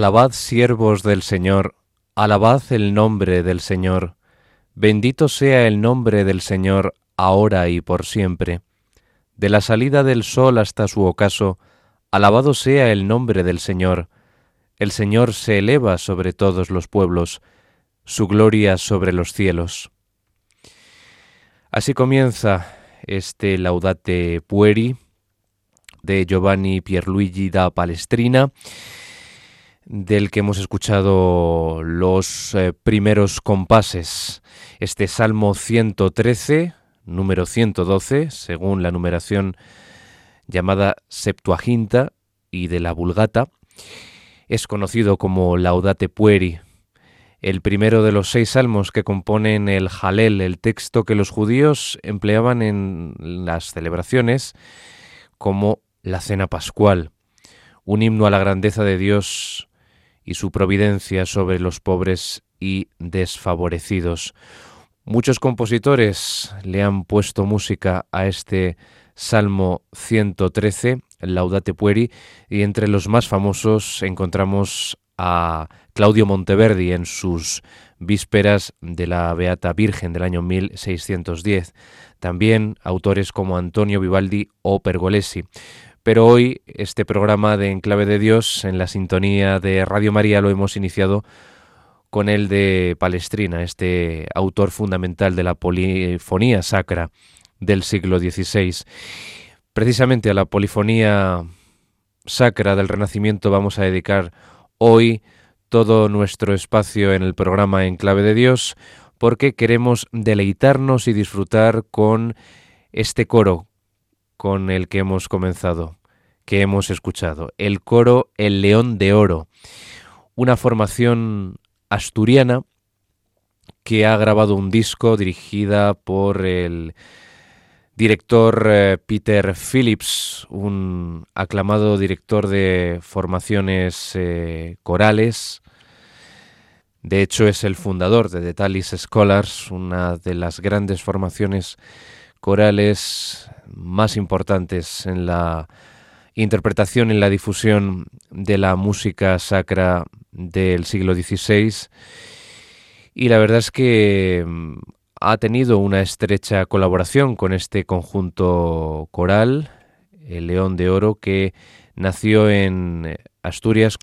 Alabad siervos del Señor, alabad el nombre del Señor. Bendito sea el nombre del Señor, ahora y por siempre. De la salida del sol hasta su ocaso, alabado sea el nombre del Señor. El Señor se eleva sobre todos los pueblos, su gloria sobre los cielos. Así comienza este Laudate Pueri de Giovanni Pierluigi da Palestrina del que hemos escuchado los eh, primeros compases. Este Salmo 113, número 112, según la numeración llamada Septuaginta y de la Vulgata, es conocido como Laudate Pueri, el primero de los seis salmos que componen el Jalel, el texto que los judíos empleaban en las celebraciones como la cena pascual, un himno a la grandeza de Dios y su providencia sobre los pobres y desfavorecidos. Muchos compositores le han puesto música a este Salmo 113, Laudate Pueri, y entre los más famosos encontramos a Claudio Monteverdi en sus vísperas de la Beata Virgen del año 1610. También autores como Antonio Vivaldi o Pergolesi. Pero hoy este programa de Enclave de Dios en la sintonía de Radio María lo hemos iniciado con el de Palestrina, este autor fundamental de la polifonía sacra del siglo XVI. Precisamente a la polifonía sacra del Renacimiento vamos a dedicar hoy todo nuestro espacio en el programa En Clave de Dios porque queremos deleitarnos y disfrutar con este coro con el que hemos comenzado, que hemos escuchado, el coro El León de Oro, una formación asturiana que ha grabado un disco dirigida por el director eh, Peter Phillips, un aclamado director de formaciones eh, corales. De hecho, es el fundador de The Talis Scholars, una de las grandes formaciones corales más importantes en la interpretación en la difusión de la música sacra del siglo XVI. Y la verdad es que mm, ha tenido una estrecha colaboración con este conjunto coral, el León de Oro, que nació en Asturias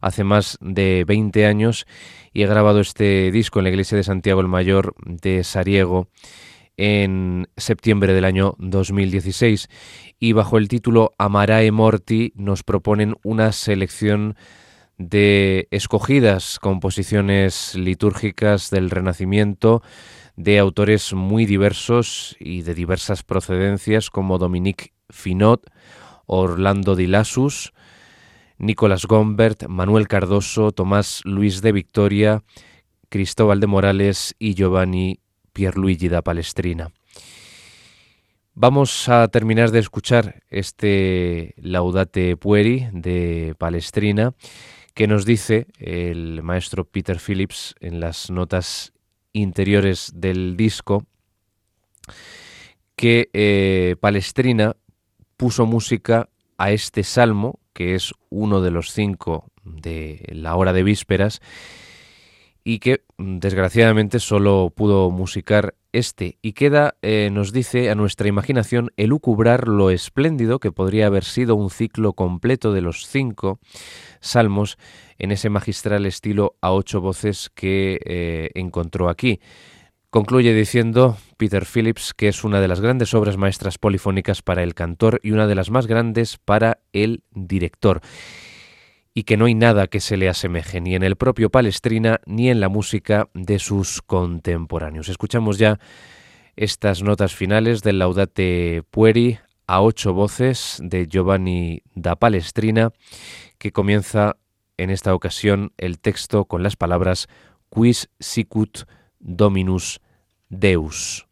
hace más de 20 años y ha grabado este disco en la iglesia de Santiago el Mayor de Sariego en septiembre del año 2016 y bajo el título Amarae Morti nos proponen una selección de escogidas composiciones litúrgicas del Renacimiento de autores muy diversos y de diversas procedencias como Dominique Finot, Orlando Di Lassus, Nicolás Gombert, Manuel Cardoso, Tomás Luis de Victoria, Cristóbal de Morales y Giovanni Pierluigi da Palestrina. Vamos a terminar de escuchar este Laudate Pueri de Palestrina que nos dice el maestro Peter Phillips en las notas interiores del disco que eh, Palestrina puso música a este salmo, que es uno de los cinco de la hora de vísperas, y que desgraciadamente solo pudo musicar este, y queda, eh, nos dice a nuestra imaginación, elucubrar lo espléndido que podría haber sido un ciclo completo de los cinco salmos en ese magistral estilo a ocho voces que eh, encontró aquí. Concluye diciendo Peter Phillips que es una de las grandes obras maestras polifónicas para el cantor y una de las más grandes para el director, y que no hay nada que se le asemeje ni en el propio Palestrina ni en la música de sus contemporáneos. Escuchamos ya estas notas finales del Laudate Pueri a ocho voces de Giovanni da Palestrina, que comienza en esta ocasión el texto con las palabras Quis sicut Dominus Deus.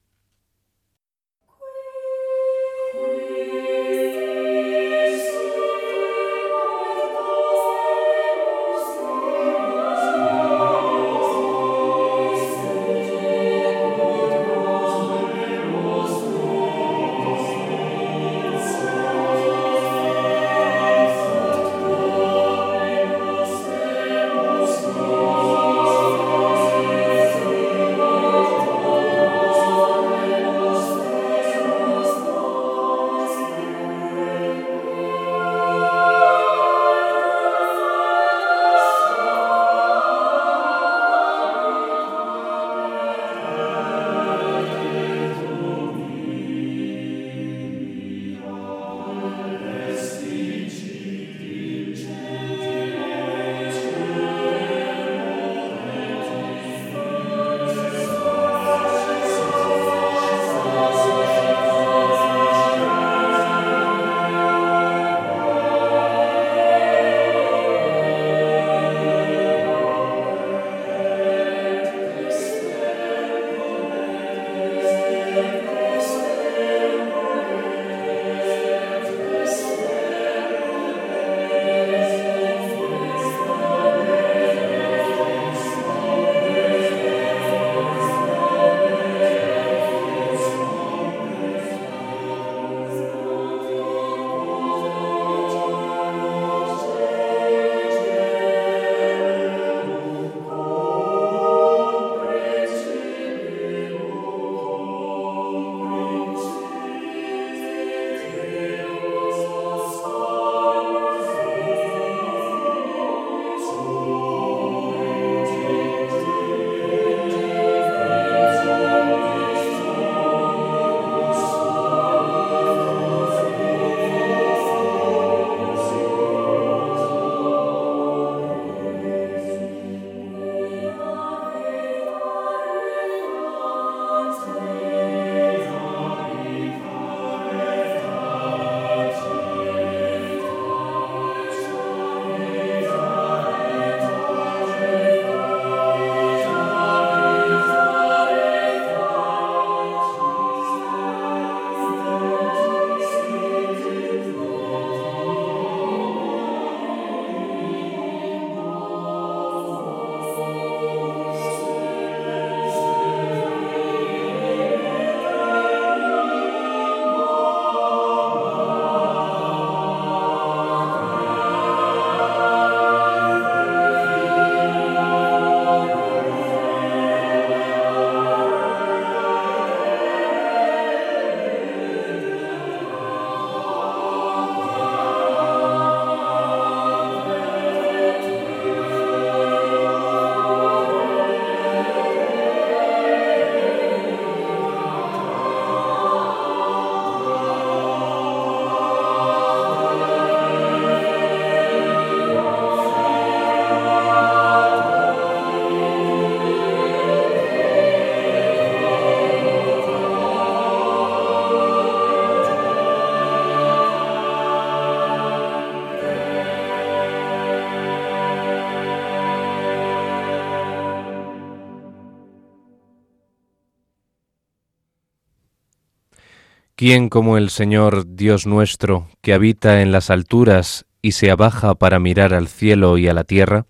¿Quién como el Señor Dios nuestro, que habita en las alturas y se abaja para mirar al cielo y a la tierra?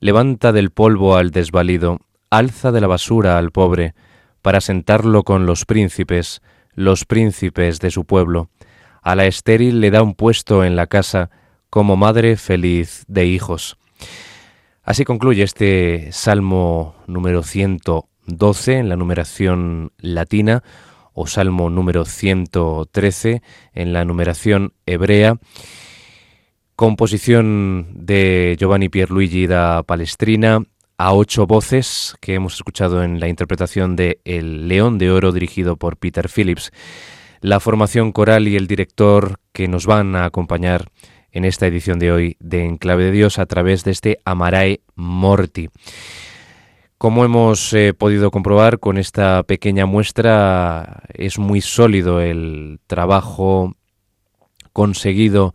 Levanta del polvo al desvalido, alza de la basura al pobre, para sentarlo con los príncipes, los príncipes de su pueblo. A la estéril le da un puesto en la casa, como madre feliz de hijos. Así concluye este Salmo número 112 en la numeración latina, o Salmo número 113 en la numeración hebrea, composición de Giovanni Pierluigi da Palestrina, a ocho voces que hemos escuchado en la interpretación de El León de Oro dirigido por Peter Phillips. La formación coral y el director que nos van a acompañar en esta edición de hoy de Enclave de Dios a través de este Amarae Morti. Como hemos eh, podido comprobar con esta pequeña muestra, es muy sólido el trabajo conseguido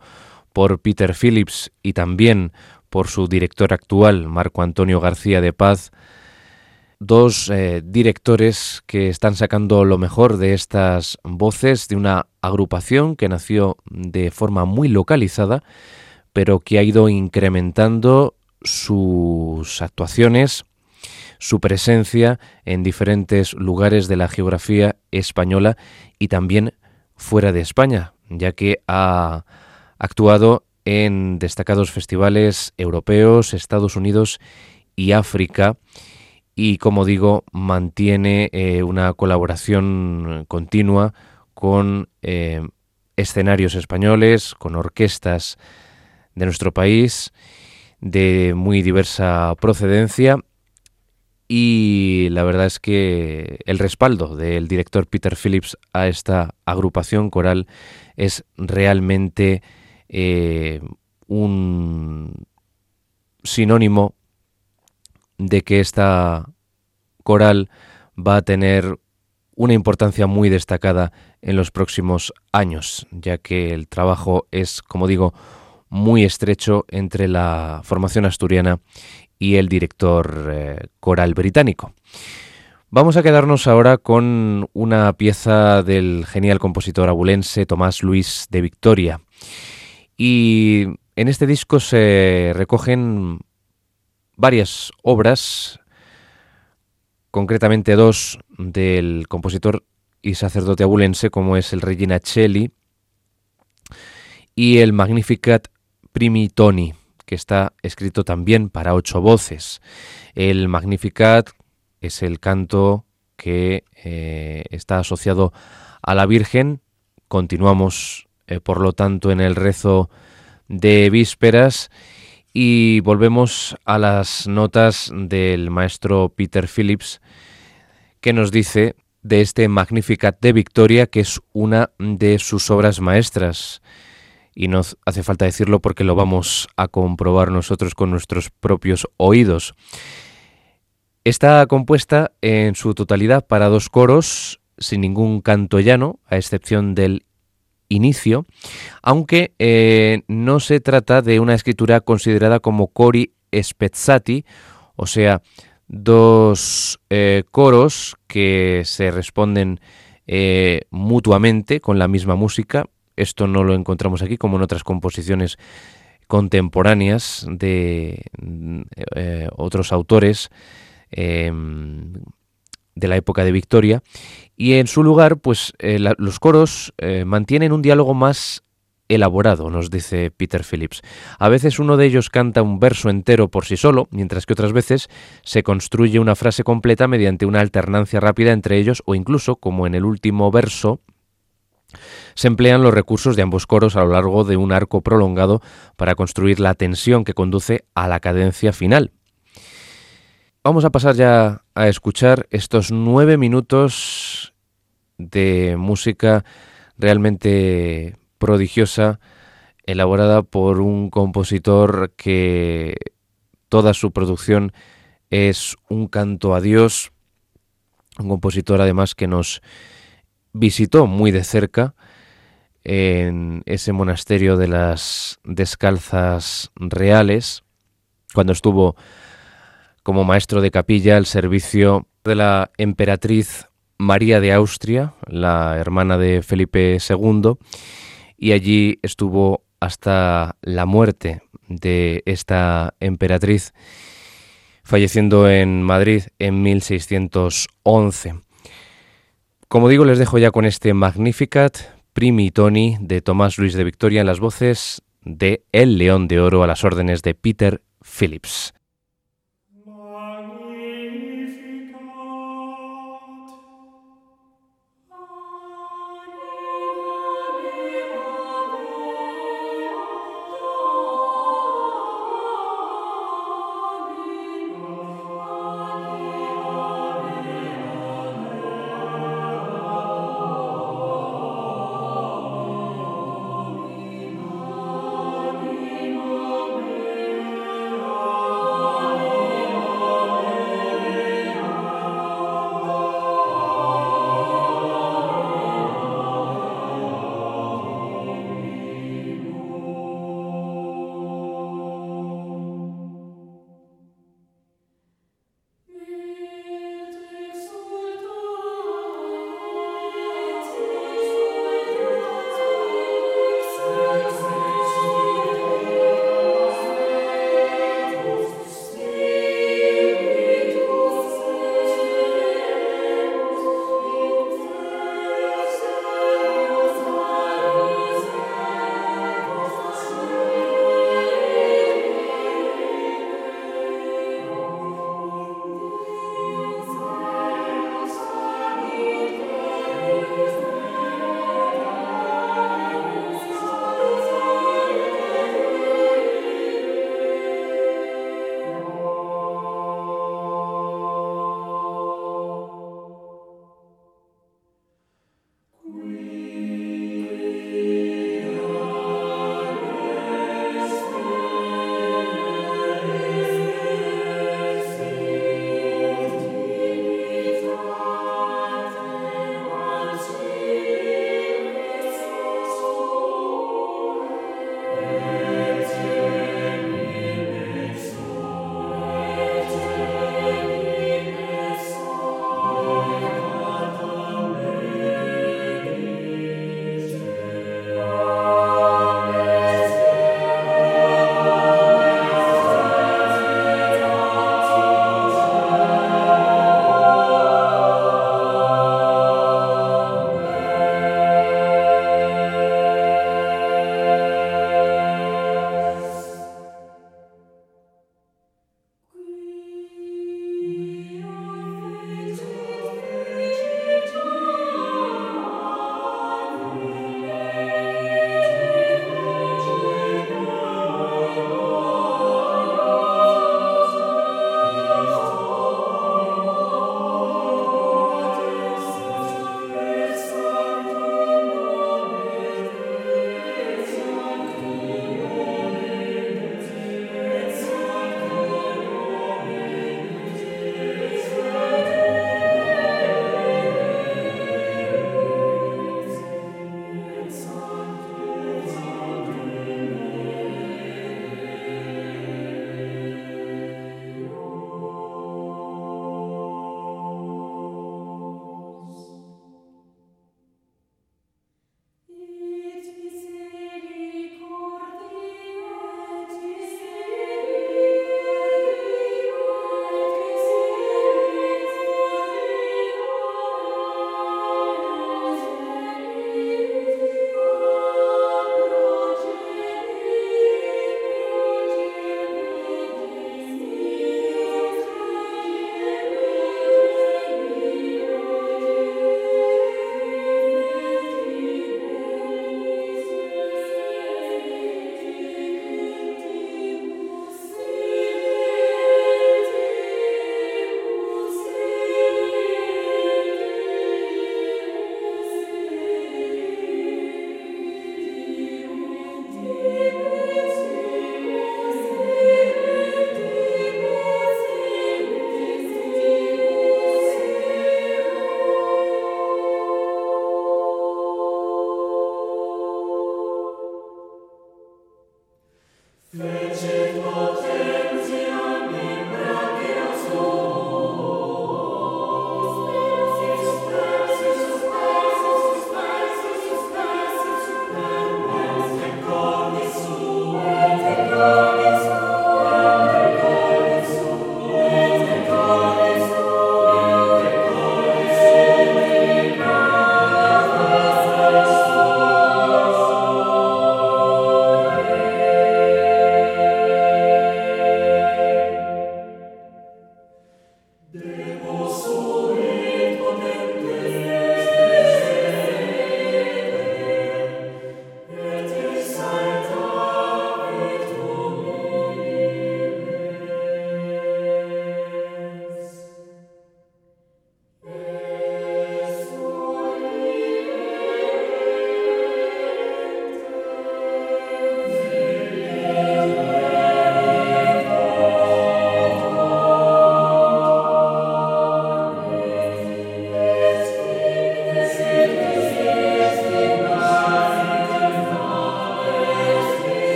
por Peter Phillips y también por su director actual, Marco Antonio García de Paz, dos eh, directores que están sacando lo mejor de estas voces de una agrupación que nació de forma muy localizada, pero que ha ido incrementando sus actuaciones su presencia en diferentes lugares de la geografía española y también fuera de España, ya que ha actuado en destacados festivales europeos, Estados Unidos y África y como digo mantiene eh, una colaboración continua con eh, escenarios españoles, con orquestas de nuestro país de muy diversa procedencia y la verdad es que el respaldo del director Peter Phillips a esta agrupación coral es realmente eh, un sinónimo de que esta coral va a tener una importancia muy destacada en los próximos años, ya que el trabajo es, como digo, muy estrecho entre la formación asturiana y el director eh, coral británico. Vamos a quedarnos ahora con una pieza del genial compositor abulense Tomás Luis de Victoria. Y en este disco se recogen varias obras, concretamente dos del compositor y sacerdote abulense, como es el Regina Celli y el Magnificat Primitoni que está escrito también para ocho voces. El Magnificat es el canto que eh, está asociado a la Virgen. Continuamos, eh, por lo tanto, en el rezo de vísperas y volvemos a las notas del maestro Peter Phillips que nos dice de este Magnificat de Victoria que es una de sus obras maestras y no hace falta decirlo porque lo vamos a comprobar nosotros con nuestros propios oídos. Está compuesta en su totalidad para dos coros, sin ningún canto llano, a excepción del inicio, aunque eh, no se trata de una escritura considerada como cori spezzati, o sea, dos eh, coros que se responden eh, mutuamente con la misma música, esto no lo encontramos aquí como en otras composiciones contemporáneas de eh, otros autores em, de la época de Victoria. Y en su lugar, pues eh, los coros eh, mantienen un diálogo más elaborado, nos dice Peter Phillips. A veces uno de ellos canta un verso entero por sí solo, mientras que otras veces se construye una frase completa mediante una alternancia rápida entre ellos o incluso, como en el último verso, se emplean los recursos de ambos coros a lo largo de un arco prolongado para construir la tensión que conduce a la cadencia final. Vamos a pasar ya a escuchar estos nueve minutos de música realmente prodigiosa, elaborada por un compositor que toda su producción es un canto a Dios, un compositor además que nos visitó muy de cerca en ese monasterio de las descalzas reales, cuando estuvo como maestro de capilla al servicio de la emperatriz María de Austria, la hermana de Felipe II, y allí estuvo hasta la muerte de esta emperatriz, falleciendo en Madrid en 1611. Como digo, les dejo ya con este Magnificat Primi Toni de Tomás Luis de Victoria en las voces de El León de Oro a las órdenes de Peter Phillips.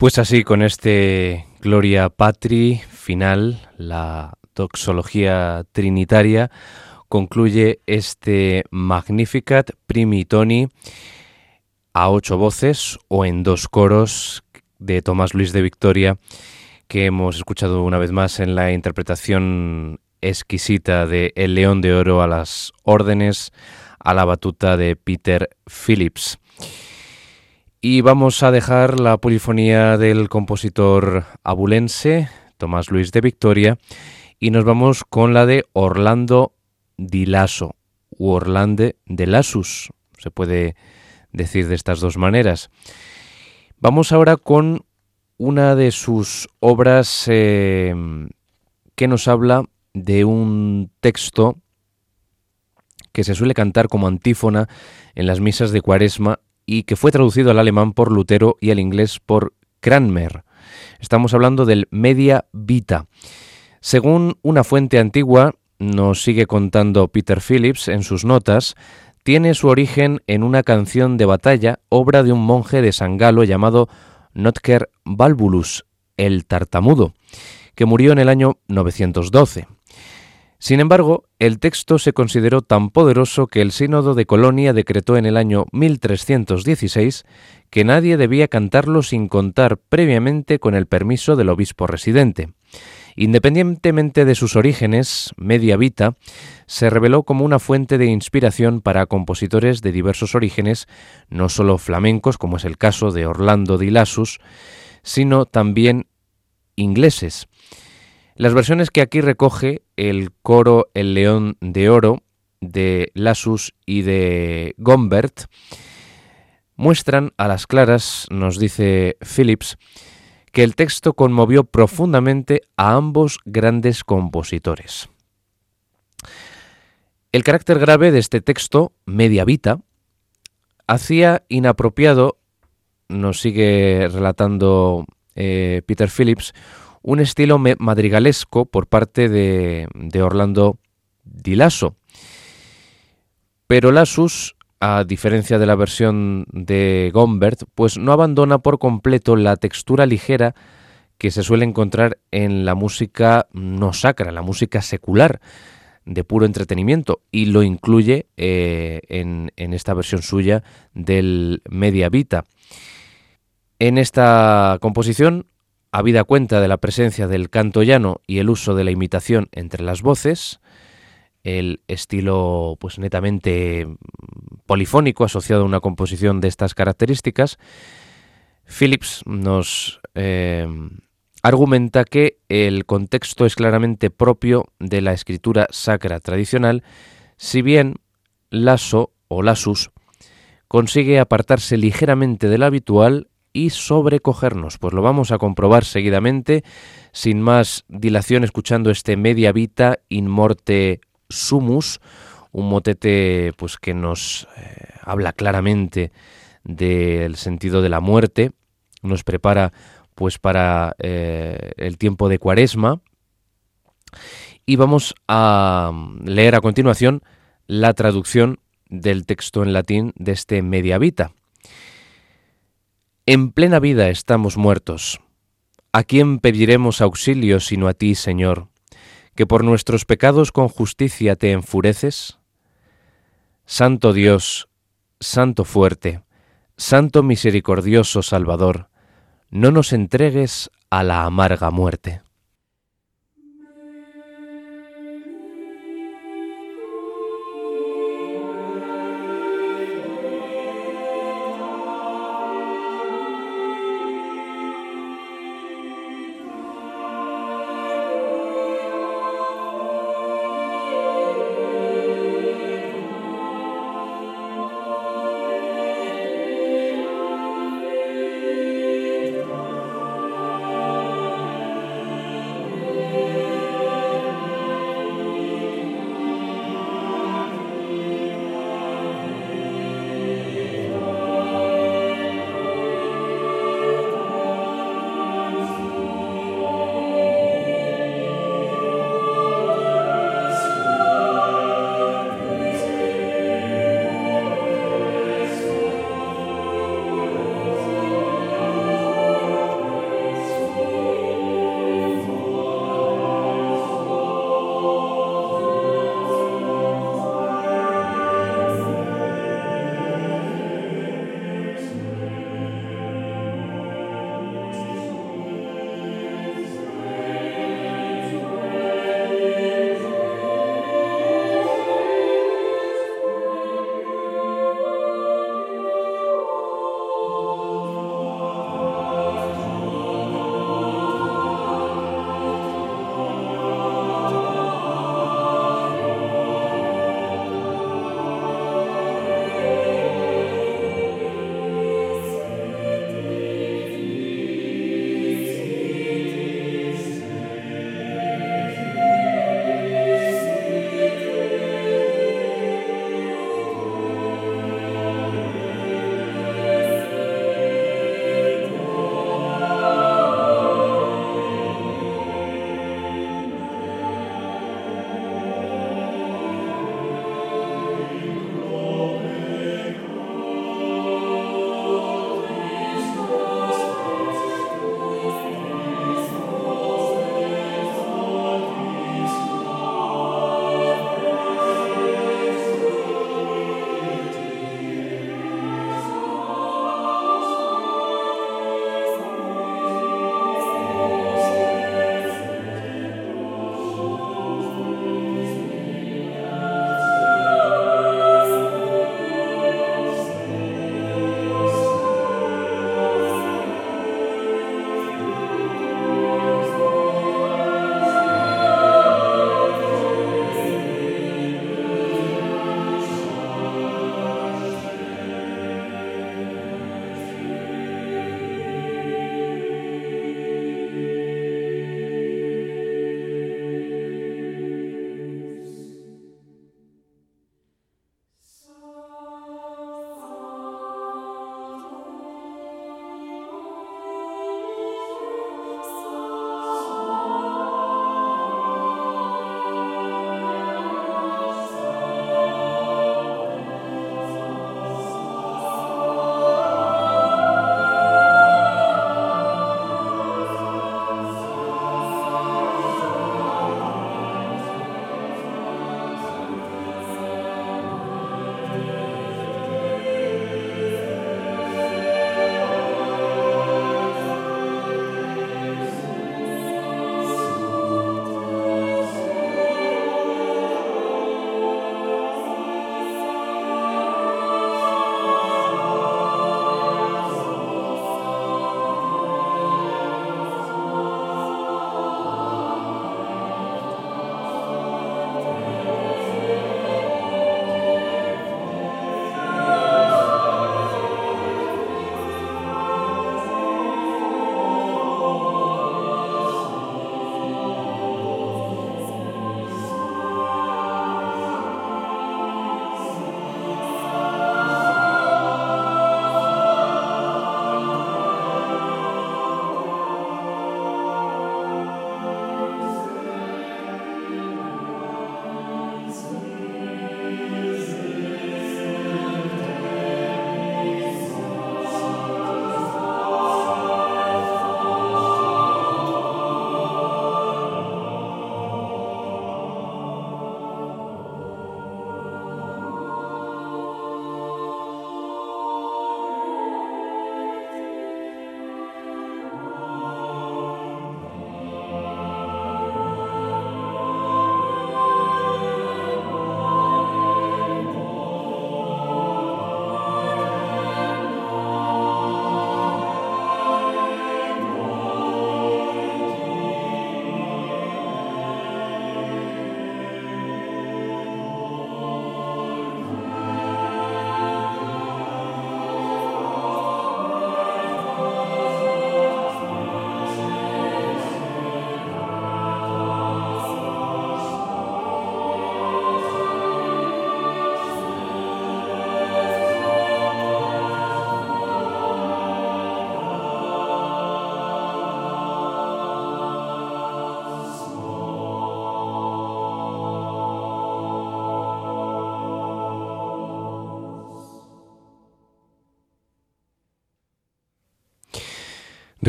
Pues así, con este Gloria Patri final, la doxología trinitaria, concluye este Magnificat Primitoni a ocho voces o en dos coros de Tomás Luis de Victoria, que hemos escuchado una vez más en la interpretación exquisita de El León de Oro a las órdenes a la batuta de Peter Phillips. Y vamos a dejar la polifonía del compositor abulense, Tomás Luis de Victoria, y nos vamos con la de Orlando di Lasso, u Orlande de Lassus, se puede decir de estas dos maneras. Vamos ahora con una de sus obras eh, que nos habla de un texto que se suele cantar como antífona en las misas de Cuaresma y que fue traducido al alemán por Lutero y al inglés por Cranmer. Estamos hablando del Media Vita. Según una fuente antigua, nos sigue contando Peter Phillips en sus notas, tiene su origen en una canción de batalla, obra de un monje de San Galo llamado Notker Balbulus, el tartamudo, que murió en el año 912. Sin embargo, el texto se consideró tan poderoso que el Sínodo de Colonia decretó en el año 1316 que nadie debía cantarlo sin contar previamente con el permiso del obispo residente. Independientemente de sus orígenes, Media Vita se reveló como una fuente de inspiración para compositores de diversos orígenes, no solo flamencos, como es el caso de Orlando di Lassus, sino también ingleses. Las versiones que aquí recoge el coro El León de Oro de Lassus y de Gombert muestran a las claras, nos dice Phillips, que el texto conmovió profundamente a ambos grandes compositores. El carácter grave de este texto, Media Vita, hacía inapropiado, nos sigue relatando eh, Peter Phillips, un estilo madrigalesco por parte de, Orlando Di Lasso. Pero Lassus, a diferencia de la versión de Gombert, pues no abandona por completo la textura ligera que se suele encontrar en la música no sacra, la música secular, de puro entretenimiento, y lo incluye eh, en, en esta versión suya del Media Vita. En esta composición habida cuenta de la presencia del canto llano y el uso de la imitación entre las voces, el estilo pues netamente polifónico asociado a una composición de estas características, Phillips nos eh, argumenta que el contexto es claramente propio de la escritura sacra tradicional, si bien Lasso o Lasus consigue apartarse ligeramente del habitual y sobrecogernos. Pues lo vamos a comprobar seguidamente, sin más dilación, escuchando este Media Vita in Morte Sumus, un motete pues que nos eh, habla claramente del sentido de la muerte, nos prepara pues para eh, el tiempo de Cuaresma y vamos a leer a continuación la traducción del texto en latín de este Media Vita. En plena vida estamos muertos. ¿A quién pediremos auxilio sino a ti, Señor, que por nuestros pecados con justicia te enfureces? Santo Dios, Santo fuerte, Santo misericordioso Salvador, no nos entregues a la amarga muerte.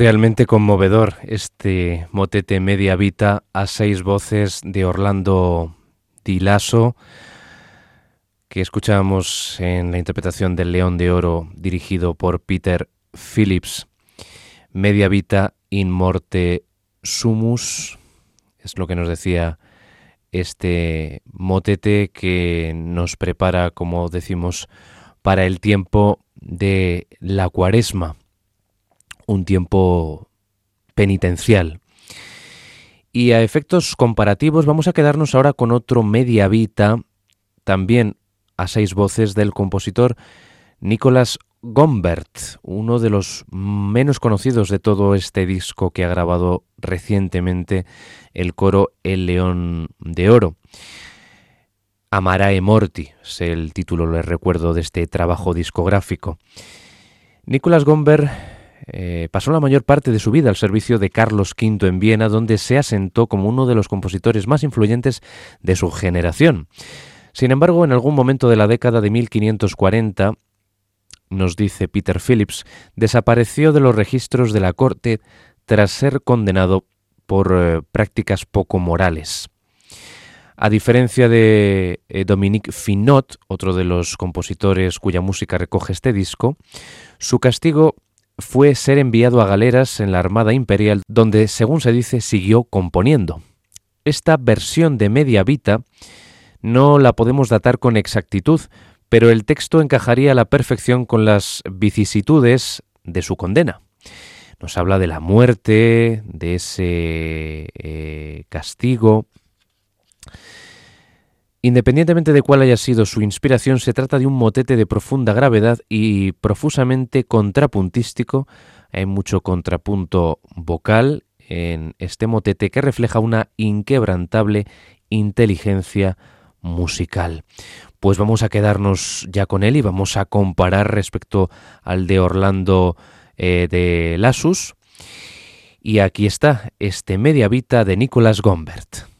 Realmente conmovedor este motete media vita a seis voces de Orlando Di Lasso que escuchábamos en la interpretación del León de Oro dirigido por Peter Phillips. Media vita in morte sumus es lo que nos decía este motete que nos prepara, como decimos, para el tiempo de la cuaresma un tiempo penitencial. Y a efectos comparativos vamos a quedarnos ahora con otro media vita, también a seis voces del compositor Nicolas Gombert, uno de los menos conocidos de todo este disco que ha grabado recientemente el coro El León de Oro. Amarae Morti es el título, les recuerdo, de este trabajo discográfico. Nicolas Gombert eh, pasó la mayor parte de su vida al servicio de Carlos V en Viena, donde se asentó como uno de los compositores más influyentes de su generación. Sin embargo, en algún momento de la década de 1540, nos dice Peter Phillips, desapareció de los registros de la corte tras ser condenado por eh, prácticas poco morales. A diferencia de eh, Dominique Finot, otro de los compositores cuya música recoge este disco, su castigo fue ser enviado a galeras en la Armada Imperial, donde, según se dice, siguió componiendo. Esta versión de Media Vita no la podemos datar con exactitud, pero el texto encajaría a la perfección con las vicisitudes de su condena. Nos habla de la muerte, de ese eh, castigo, Independientemente de cuál haya sido su inspiración, se trata de un motete de profunda gravedad y profusamente contrapuntístico. Hay mucho contrapunto vocal en este motete que refleja una inquebrantable inteligencia musical. Pues vamos a quedarnos ya con él y vamos a comparar respecto al de Orlando eh, de Lasus. Y aquí está este Media Vita de Nicolas Gombert.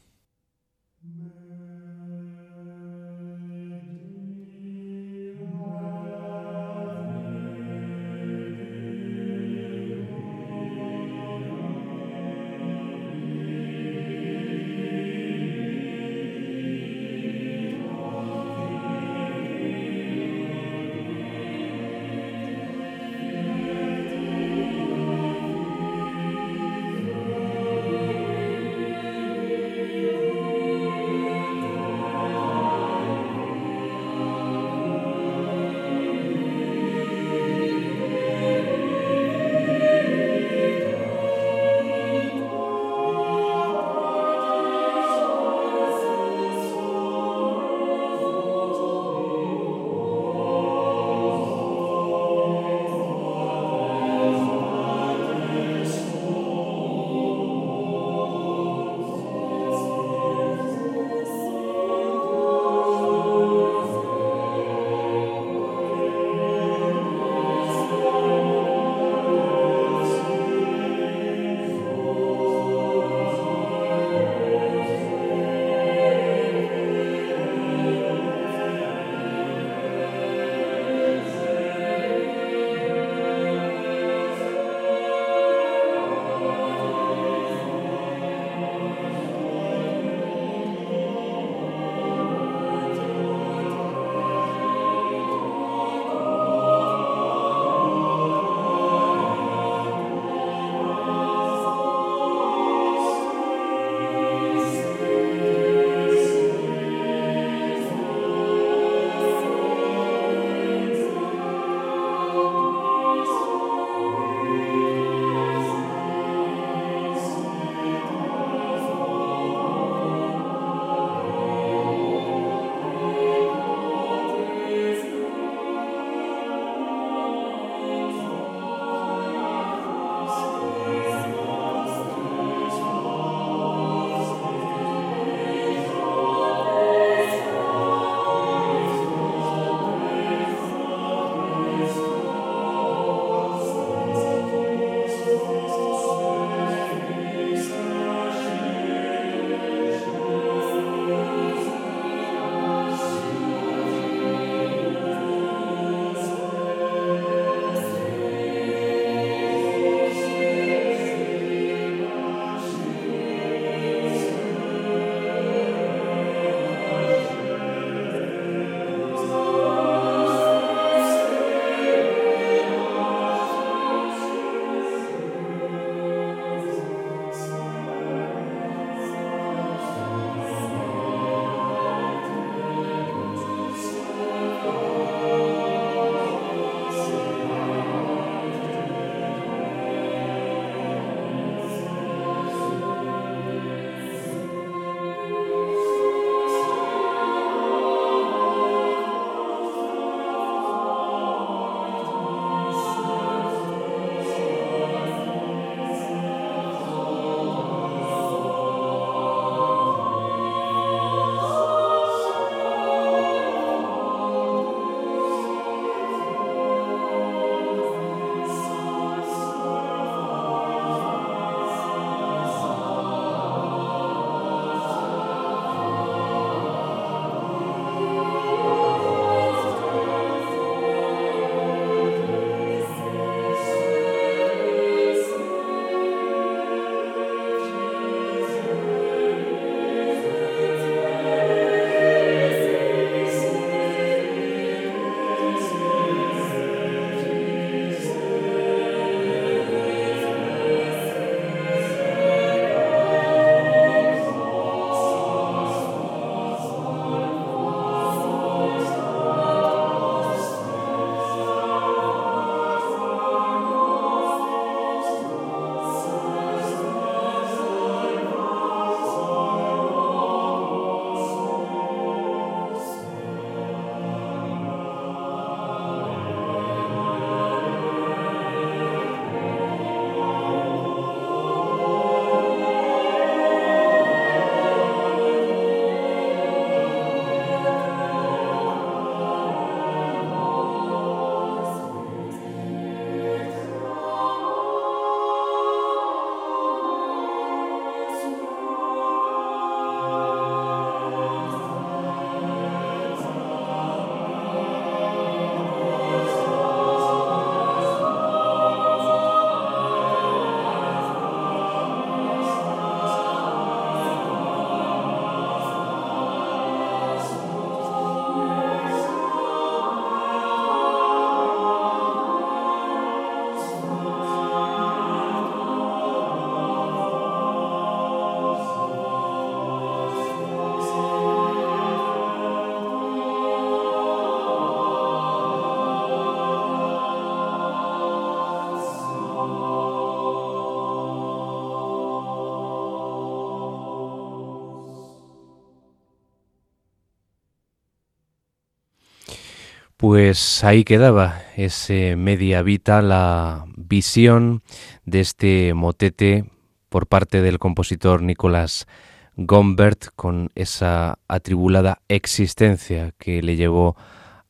Pues ahí quedaba ese media vita, la visión de este motete por parte del compositor Nicolás Gombert con esa atribulada existencia que le llevó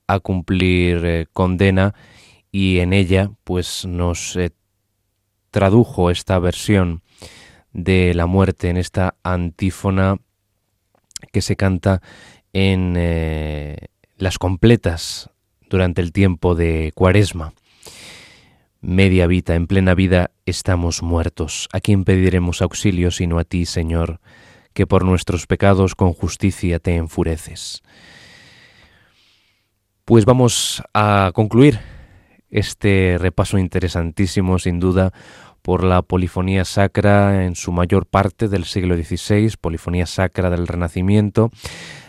a cumplir eh, condena y en ella pues nos eh, tradujo esta versión de la muerte en esta antífona que se canta en eh, las completas durante el tiempo de Cuaresma. Media vida, en plena vida estamos muertos. ¿A quién pediremos auxilio sino a ti, Señor, que por nuestros pecados con justicia te enfureces? Pues vamos a concluir este repaso interesantísimo, sin duda, por la polifonía sacra en su mayor parte del siglo XVI, polifonía sacra del Renacimiento,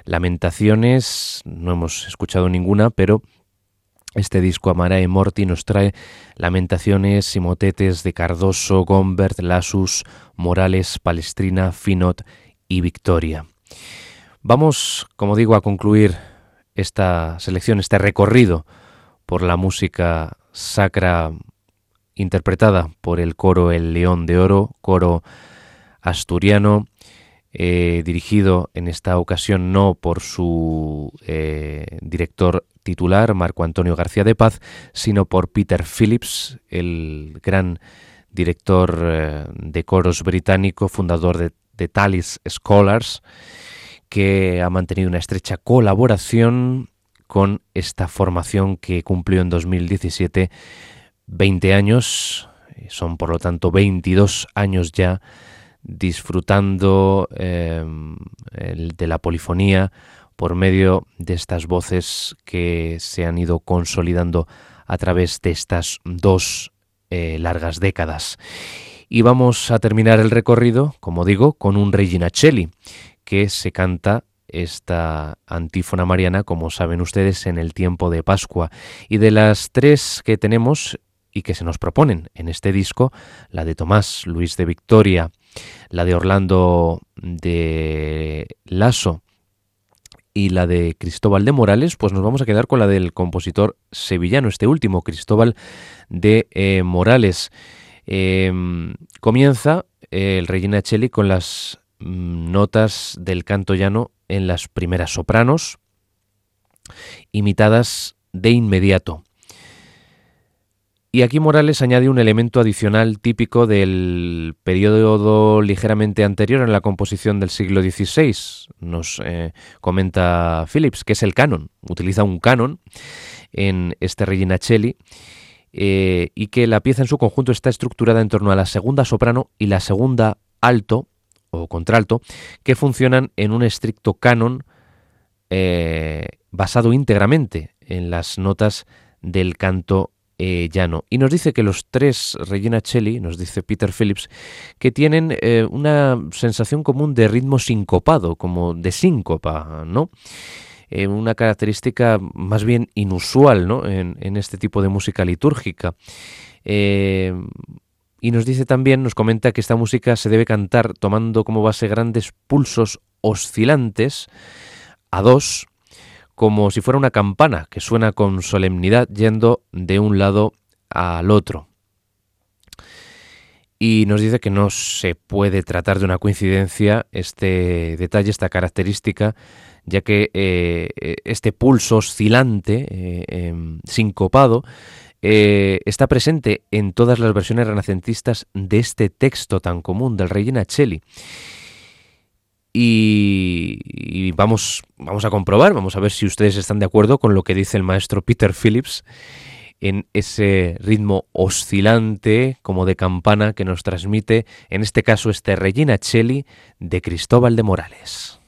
lamentaciones, no hemos escuchado ninguna, pero este disco Amarae Morti nos trae lamentaciones y motetes de Cardoso, Gombert, Lasus, Morales, Palestrina, Finot y Victoria. Vamos, como digo, a concluir esta selección, este recorrido por la música sacra interpretada por el coro El León de Oro, coro asturiano, eh, dirigido en esta ocasión no por su eh, director titular, Marco Antonio García de Paz, sino por Peter Phillips, el gran director eh, de coros británico, fundador de, de Talis Scholars, que ha mantenido una estrecha colaboración con esta formación que cumplió en 2017 20 años, son por lo tanto 22 años ya disfrutando em, de la polifonía por medio de estas voces que se han ido consolidando a través de estas dos eh, largas décadas. Y vamos a terminar el recorrido, como digo, con un Regina Celli, que se canta esta antífona mariana, como saben ustedes, en el tiempo de Pascua. Y de las tres que tenemos y que se nos proponen en este disco, la de Tomás Luis de Victoria, la de Orlando de Lasso y la de Cristóbal de Morales, pues nos vamos a quedar con la del compositor sevillano, este último, Cristóbal de eh, Morales. Em, comienza el Regina Cheli con las mm, notas del canto llano en las primeras sopranos, imitadas de inmediato. Y aquí Morales añade un elemento adicional típico del periodo ligeramente anterior en la composición del siglo XVI, nos eh, comenta Phillips, que es el canon. Utiliza un canon en este Regina Celli eh, y que la pieza en su conjunto está estructurada en torno a la segunda soprano y la segunda alto o contralto, que funcionan en un estricto canon eh, basado íntegramente en las notas del canto eh. Y nos dice que los tres Regina Celli, nos dice Peter Phillips, que tienen eh, una sensación común de ritmo sincopado, como de síncopa, ¿no? Eh, una característica más bien inusual ¿no? en, este tipo de música litúrgica. y nos dice también, nos comenta que esta música se debe cantar tomando como base grandes pulsos oscilantes a dos, como si fuera una campana que suena con solemnidad yendo de un lado al otro. Y nos dice que no se puede tratar de una coincidencia este detalle, esta característica, ya que eh, este pulso oscilante, eh, em, sincopado, eh, está presente en todas las versiones renacentistas de este texto tan común del Regina Celli. Y, vamos, vamos a comprobar, vamos a ver si ustedes están de acuerdo con lo que dice el maestro Peter Phillips en ese ritmo oscilante como de campana que nos transmite, en este caso, este Regina Celli de Cristóbal de Morales.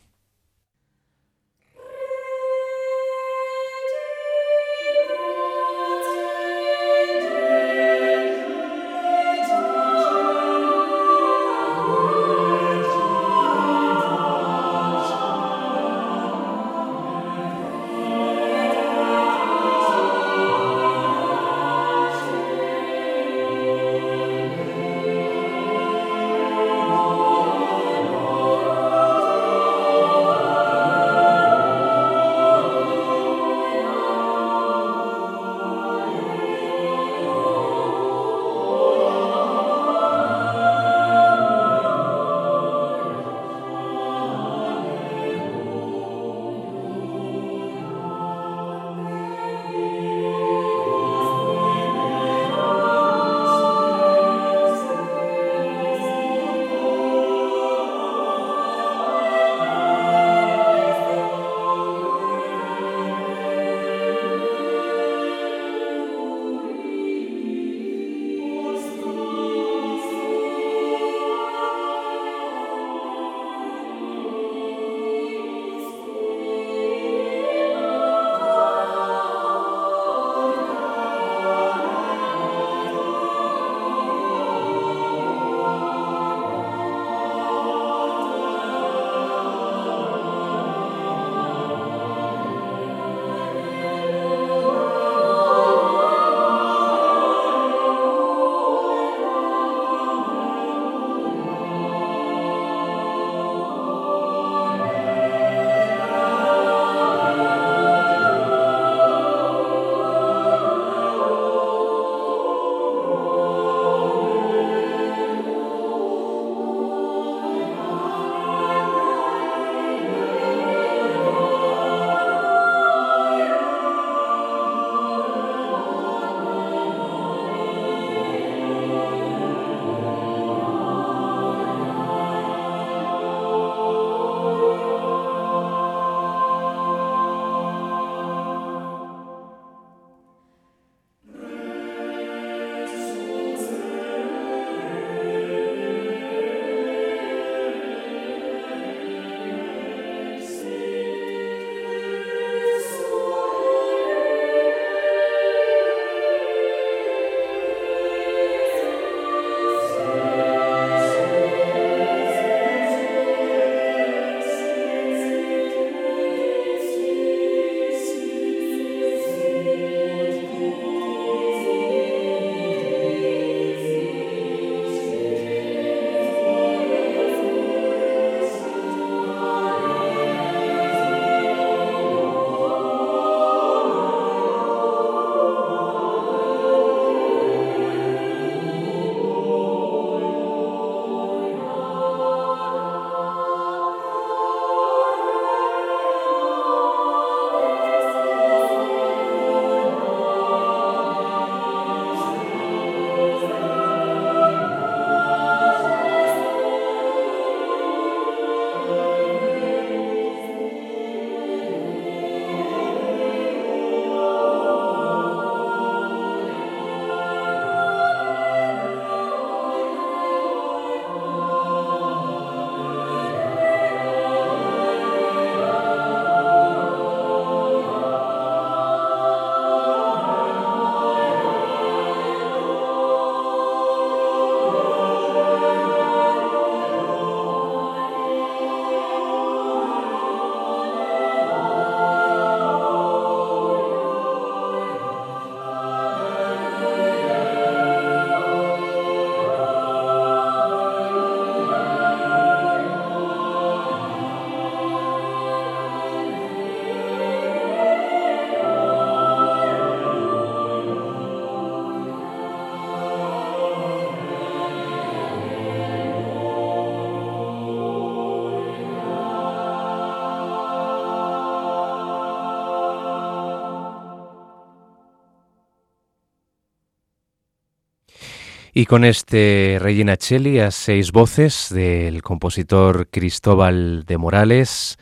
Y con este Regina Cheli a seis voces del compositor Cristóbal de Morales,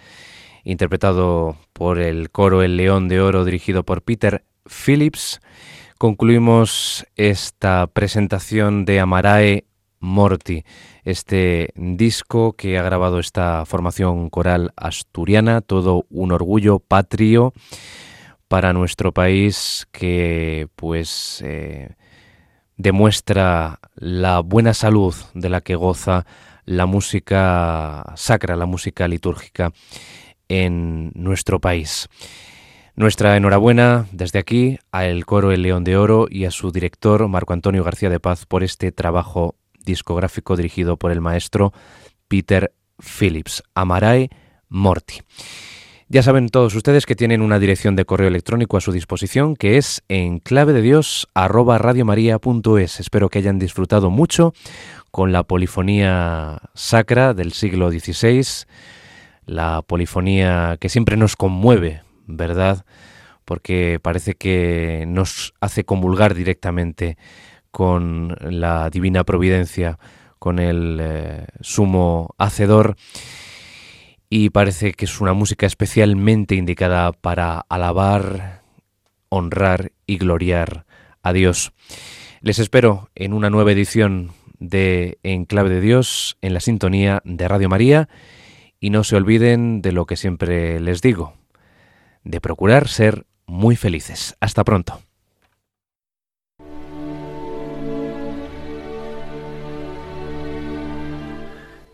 interpretado por el coro El León de Oro dirigido por Peter Phillips, concluimos esta presentación de Amarae Morti, este disco que ha grabado esta formación coral asturiana, todo un orgullo patrio para nuestro país que pues eh, demuestra la buena salud de la que goza la música sacra, la música litúrgica en nuestro país. Nuestra enhorabuena desde aquí al coro El León de Oro y a su director Marco Antonio García de Paz por este trabajo discográfico dirigido por el maestro Peter Phillips, Amarae Morti. Ya saben todos ustedes que tienen una dirección de correo electrónico a su disposición que es en clave de Dios Espero que hayan disfrutado mucho con la polifonía sacra del siglo XVI, la polifonía que siempre nos conmueve, ¿verdad? Porque parece que nos hace comulgar directamente con la divina providencia, con el eh, sumo hacedor y parece que es una música especialmente indicada para alabar, honrar y gloriar a Dios. Les espero en una nueva edición de En Clave de Dios en la sintonía de Radio María y no se olviden de lo que siempre les digo, de procurar ser muy felices. Hasta pronto.